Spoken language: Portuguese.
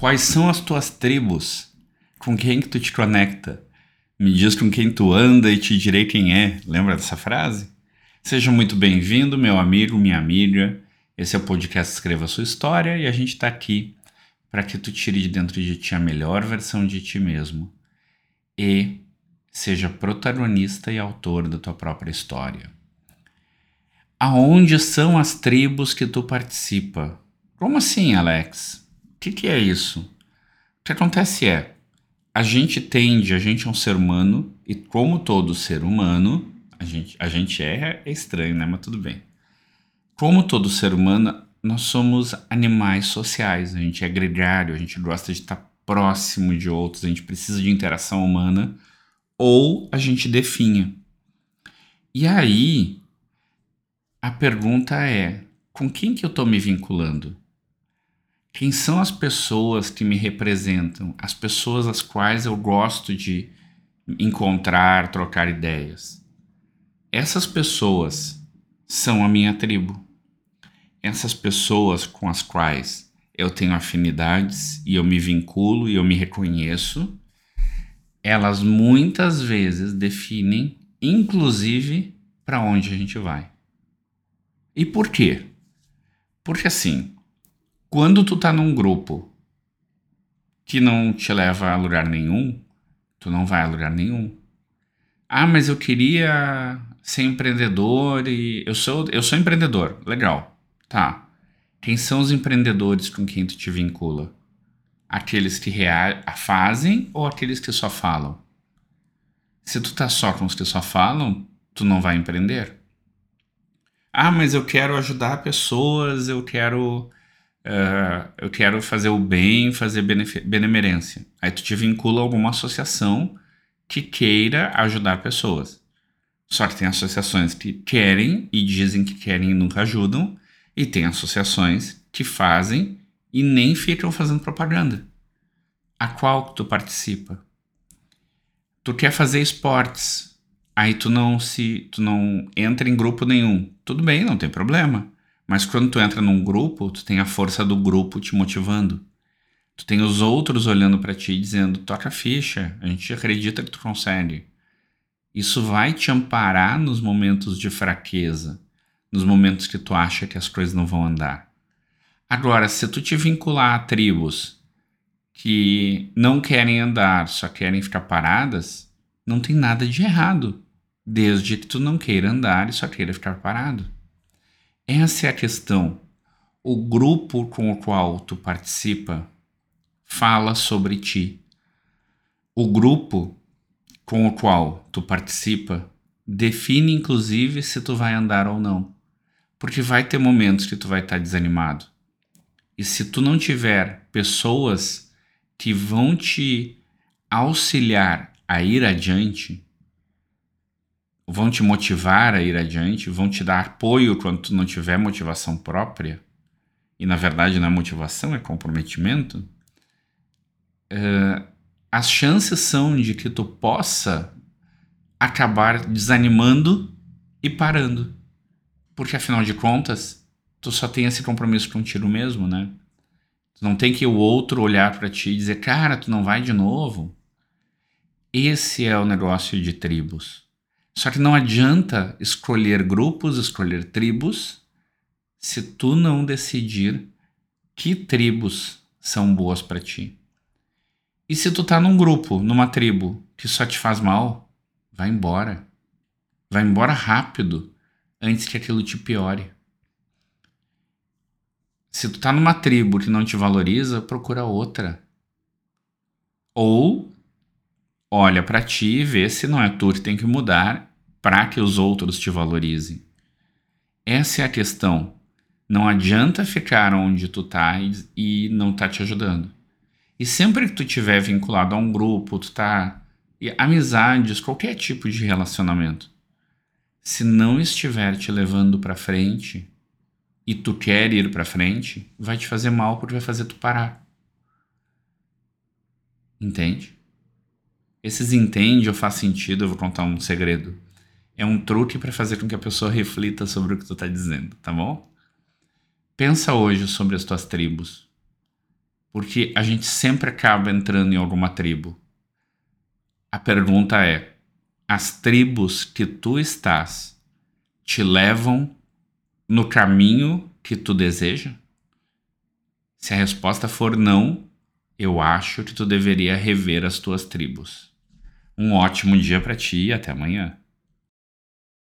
Quais são as tuas tribos? Com quem que tu te conecta? Me diz com quem tu anda e te direi quem é. Lembra dessa frase? Seja muito bem-vindo, meu amigo, minha amiga. Esse é o podcast Escreva Sua História e a gente está aqui para que tu tire de dentro de ti a melhor versão de ti mesmo e seja protagonista e autor da tua própria história. Aonde são as tribos que tu participa? Como assim, Alex? Que, que é isso? O que acontece é, a gente tende, a gente é um ser humano, e como todo ser humano, a gente, a gente é, é estranho, né? Mas tudo bem. Como todo ser humano, nós somos animais sociais, a gente é gregário, a gente gosta de estar próximo de outros, a gente precisa de interação humana, ou a gente definha. E aí, a pergunta é: com quem que eu estou me vinculando? Quem são as pessoas que me representam? As pessoas às quais eu gosto de encontrar, trocar ideias. Essas pessoas são a minha tribo. Essas pessoas com as quais eu tenho afinidades e eu me vinculo e eu me reconheço, elas muitas vezes definem, inclusive, para onde a gente vai. E por quê? Porque assim, quando tu tá num grupo que não te leva a lugar nenhum, tu não vai a lugar nenhum. Ah, mas eu queria ser empreendedor e eu sou eu sou empreendedor. Legal. Tá. Quem são os empreendedores com quem tu te vincula? Aqueles que fazem ou aqueles que só falam? Se tu tá só com os que só falam, tu não vai empreender. Ah, mas eu quero ajudar pessoas, eu quero uh, eu quero fazer o bem, fazer benemerência. Aí tu te vincula a alguma associação que queira ajudar pessoas. Só que tem associações que querem e dizem que querem e nunca ajudam, e tem associações que fazem e nem ficam fazendo propaganda. A qual tu participa? Tu quer fazer esportes, aí tu não se tu não entra em grupo nenhum. Tudo bem, não tem problema. Mas quando tu entra num grupo, tu tem a força do grupo te motivando. Tu tem os outros olhando para ti dizendo: "Toca ficha, a gente acredita que tu consegue". Isso vai te amparar nos momentos de fraqueza, nos momentos que tu acha que as coisas não vão andar. Agora, se tu te vincular a tribos que não querem andar, só querem ficar paradas, não tem nada de errado, desde que tu não queira andar e só queira ficar parado. Essa é a questão. O grupo com o qual tu participa fala sobre ti. O grupo com o qual tu participa define inclusive se tu vai andar ou não. Porque vai ter momentos que tu vai estar desanimado. E se tu não tiver pessoas que vão te auxiliar a ir adiante, vão te motivar a ir adiante, vão te dar apoio quando tu não tiver motivação própria, e na verdade não é motivação, é comprometimento, uh, as chances são de que tu possa acabar desanimando e parando. Porque afinal de contas, tu só tem esse compromisso contigo mesmo, né? Tu não tem que o outro olhar para ti e dizer, cara, tu não vai de novo. Esse é o negócio de tribos. Só que não adianta escolher grupos, escolher tribos, se tu não decidir que tribos são boas para ti. E se tu tá num grupo, numa tribo que só te faz mal, vai embora. Vai embora rápido antes que aquilo te piore. Se tu tá numa tribo que não te valoriza, procura outra. Ou olha para ti e vê se não é tu que tem que mudar para que os outros te valorizem. Essa é a questão. Não adianta ficar onde tu tá e não tá te ajudando. E sempre que tu tiver vinculado a um grupo, tu tá amizades, qualquer tipo de relacionamento, se não estiver te levando para frente e tu quer ir para frente, vai te fazer mal porque vai fazer tu parar. Entende? Esses entende ou faz sentido, eu vou contar um segredo. É um truque para fazer com que a pessoa reflita sobre o que tu está dizendo, tá bom? Pensa hoje sobre as tuas tribos. Porque a gente sempre acaba entrando em alguma tribo. A pergunta é: as tribos que tu estás te levam no caminho que tu deseja? Se a resposta for não, eu acho que tu deveria rever as tuas tribos. Um ótimo dia para ti e até amanhã.